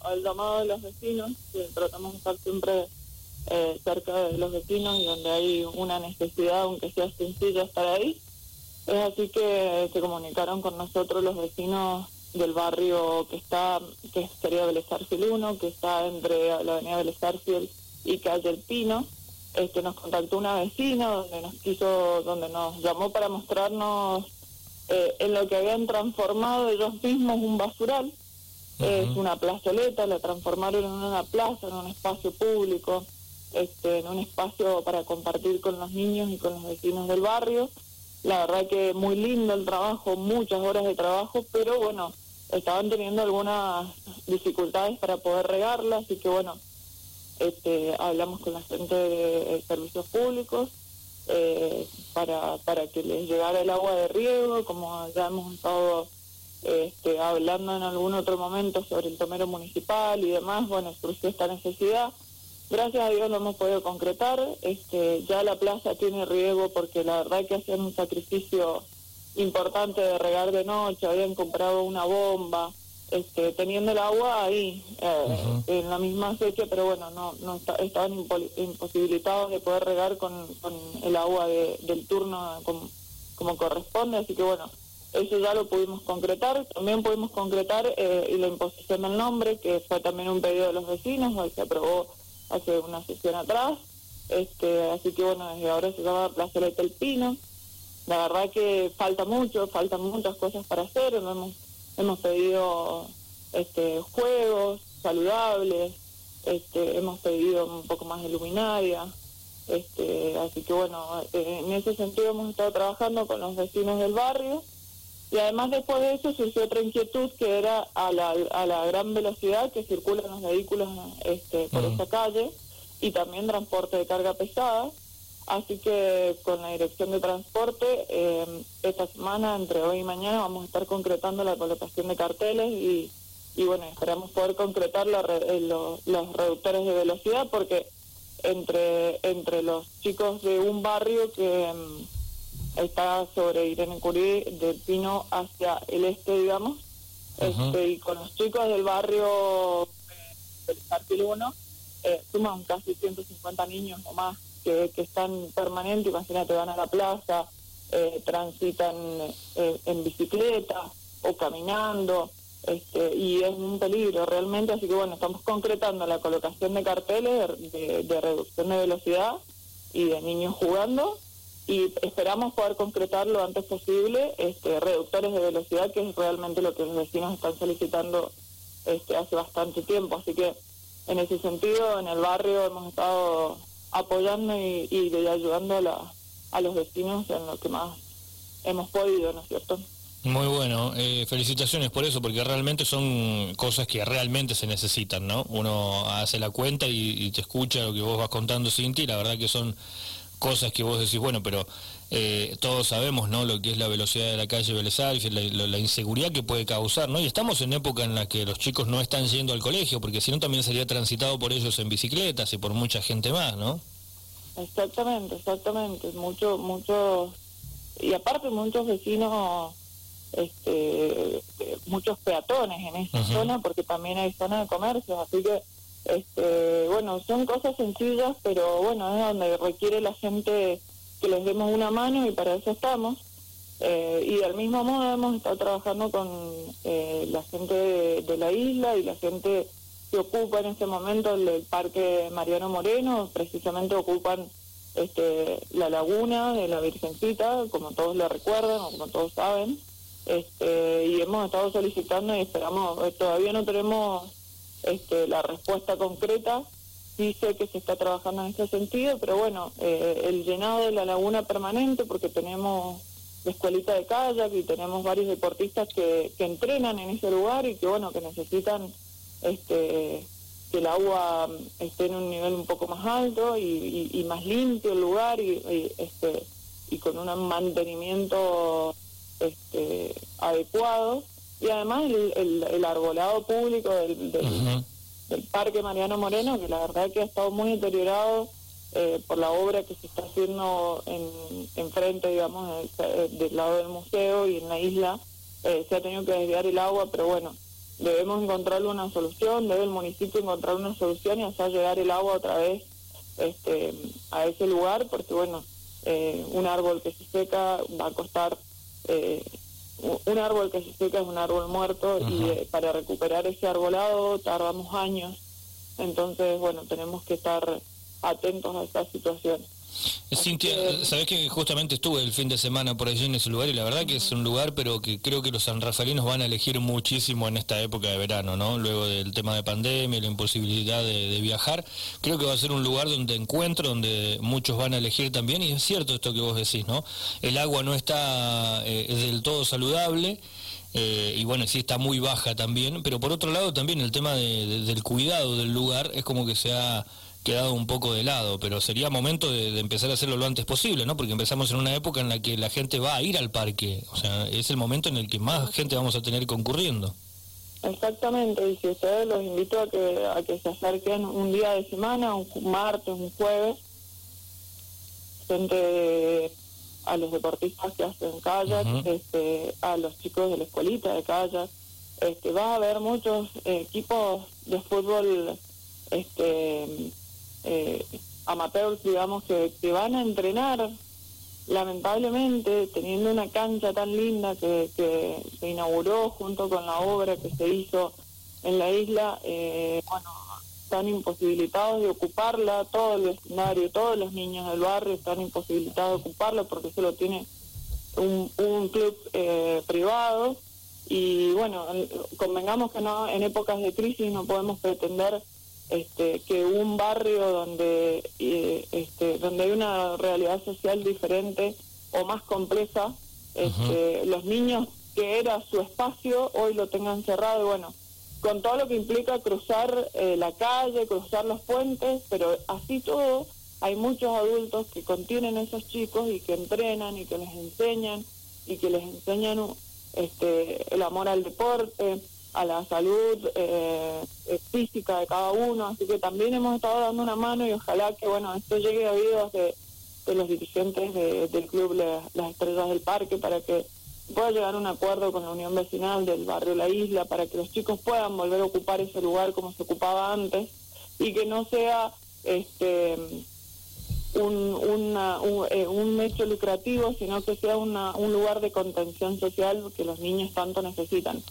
al llamado de los vecinos, que tratamos de estar siempre eh, cerca de los vecinos y donde hay una necesidad, aunque sea sencilla, estar ahí. Es así que se comunicaron con nosotros los vecinos del barrio que está, que sería Vélez 1, que está entre la avenida Vélez y calle El Pino. Este, nos contactó una vecina donde nos quiso, donde nos llamó para mostrarnos eh, en lo que habían transformado ellos mismos un basural. Es una plazoleta, la transformaron en una plaza, en un espacio público, este, en un espacio para compartir con los niños y con los vecinos del barrio. La verdad que muy lindo el trabajo, muchas horas de trabajo, pero bueno, estaban teniendo algunas dificultades para poder regarla, así que bueno, este, hablamos con la gente de, servicios públicos eh, para, para que les llegara el agua de riego, como ya hemos estado este, hablando en algún otro momento sobre el tomero municipal y demás, bueno, surgió esta necesidad. Gracias a Dios lo hemos podido concretar. Este, ya la plaza tiene riego porque la verdad que hacían un sacrificio importante de regar de noche, habían comprado una bomba, este, teniendo el agua ahí eh, en la misma fecha, pero bueno, no, no estaban imposibilitados de poder regar con, con el agua del turno como, como, corresponde, así que bueno, eso ya lo pudimos concretar. También pudimos concretar eh, la imposición del nombre, que fue también un pedido de los vecinos, hoy se aprobó hace una sesión atrás. Este, así que bueno, desde ahora se llama Plaza del Pino. La verdad que falta mucho, faltan muchas cosas para hacer. Hemos hemos pedido este, juegos saludables, este, hemos pedido un poco más de luminaria, este, así que bueno, en ese sentido hemos estado trabajando con los vecinos del barrio y además después de eso surgió otra inquietud que era a la, a la gran velocidad que circulan los vehículos este, por esta calle y también transporte de carga pesada. Así que con la dirección de transporte, eh, esta semana, entre hoy y mañana, vamos a estar concretando la colocación de carteles y, y bueno, esperamos poder concretar eh, los reductores de velocidad porque entre, entre los chicos de un barrio que mm, está sobre Irene Curí, del Pino hacia el este, digamos, este, y con los chicos del barrio eh, del 1, eh, suman casi 150 niños o más que, están permanentes, imagínate, van a la plaza, eh, transitan eh, en bicicleta o caminando, este, y es un peligro realmente, así que bueno, estamos concretando la colocación de carteles de, reducción de velocidad y de niños jugando, y esperamos poder concretar lo antes posible este, reductores de velocidad, que es realmente lo que los vecinos están solicitando este, hace bastante tiempo, así que en ese sentido en el barrio hemos estado apoyando y, y ayudando a, la, a los vecinos en lo que más hemos podido, ¿no es cierto? Muy bueno, eh, felicitaciones por eso, porque realmente son cosas que realmente se necesitan, ¿no? Uno hace la cuenta y, te escucha lo que vos vas contando, Cinti, y la verdad que son cosas que vos decís, bueno, pero eh, todos sabemos, ¿no? Lo que es la velocidad de la calle Vélez la, la, inseguridad que puede causar, ¿no? Y estamos en época en la que los chicos no están yendo al colegio, porque si no también sería transitado por ellos en bicicletas y por mucha gente más, ¿no? Exactamente, exactamente. Mucho, muchos, y aparte muchos vecinos, este, muchos peatones en esta zona, porque también hay zona de comercio, así que, este, bueno, son cosas sencillas, pero bueno, es donde requiere la gente que les demos una mano y para eso estamos. Eh, y del mismo modo hemos estado trabajando con eh, la gente de, la isla y la gente que ocupa en este momento el, Parque Mariano Moreno, precisamente ocupan este, la laguna de la Virgencita, como todos lo recuerdan o como todos saben, este, y hemos estado solicitando y esperamos, eh, todavía no tenemos este, la respuesta concreta, sí sé que se está trabajando en ese sentido, pero bueno, eh, el llenado de la laguna permanente, porque tenemos la escuelita de kayak y tenemos varios deportistas que, que entrenan en ese lugar y que bueno, que necesitan este que el agua esté en un nivel un poco más alto y, más limpio el lugar y, este y con un mantenimiento este adecuado y además el, el, arbolado público del, del, parque Mariano Moreno que la verdad que ha estado muy deteriorado eh, por la obra que se está haciendo en, frente digamos del, lado del museo y en la isla eh, se ha tenido que desviar el agua pero bueno debemos encontrar una solución, debe el municipio encontrar una solución y hacer llegar el agua otra vez este, a ese lugar, porque bueno, eh, un árbol que se seca va a costar, eh, un árbol que se seca es un árbol muerto y eh, para recuperar ese arbolado tardamos años, entonces bueno, tenemos que estar atentos a esta situación. Cintia, sabés que justamente estuve el fin de semana por allí en ese lugar y la verdad que es un lugar, pero que creo que los sanrafalinos van a elegir muchísimo en esta época de verano, ¿no? Luego del tema de pandemia, la imposibilidad de, viajar, creo que va a ser un lugar donde encuentro, donde muchos van a elegir también y es cierto esto que vos decís, ¿no? El agua no está eh, del todo saludable. Eh, y bueno, sí está muy baja también, pero por otro lado también el tema del cuidado del lugar es como que se ha quedado un poco de lado, pero sería momento de, empezar a hacerlo lo antes posible, ¿no? Porque empezamos en una época en la que la gente va a ir al parque, o sea, es el momento en el que más gente vamos a tener concurriendo. Exactamente, y si ustedes los invito a que, a que se acerquen un día de semana, un martes, un jueves, frente a los deportistas que hacen kayak, este, a los chicos de la escuelita de kayak, este, va a haber muchos equipos de fútbol este eh, amateurs, digamos, que, que van a entrenar, lamentablemente, teniendo una cancha tan linda que, que se inauguró junto con la obra que se hizo en la isla, eh, bueno, están imposibilitados de ocuparla, todo el vecindario, todos los niños del barrio están imposibilitados de ocuparla porque solo tiene un, un club eh, privado. Y bueno, convengamos que no en épocas de crisis no podemos pretender este, que un barrio donde, eh, este, donde hay una realidad social diferente o más compleja, este, los niños que era su espacio hoy lo tengan cerrado, bueno, con todo lo que implica cruzar eh, la calle, cruzar los puentes, pero así todo hay muchos adultos que contienen a esos chicos y que entrenan y que les enseñan y que les enseñan este, el amor al deporte, a la salud eh, eh, física de cada uno, así que también hemos estado dando una mano y ojalá que bueno esto llegue a oídos de, los dirigentes del club Las Estrellas del Parque para que pueda llegar a un acuerdo con la Unión Vecinal del barrio La Isla para que los chicos puedan volver a ocupar ese lugar como se ocupaba antes y que no sea este un, una, un, eh, hecho lucrativo, sino que sea una, un lugar de contención social que los niños tanto necesitan.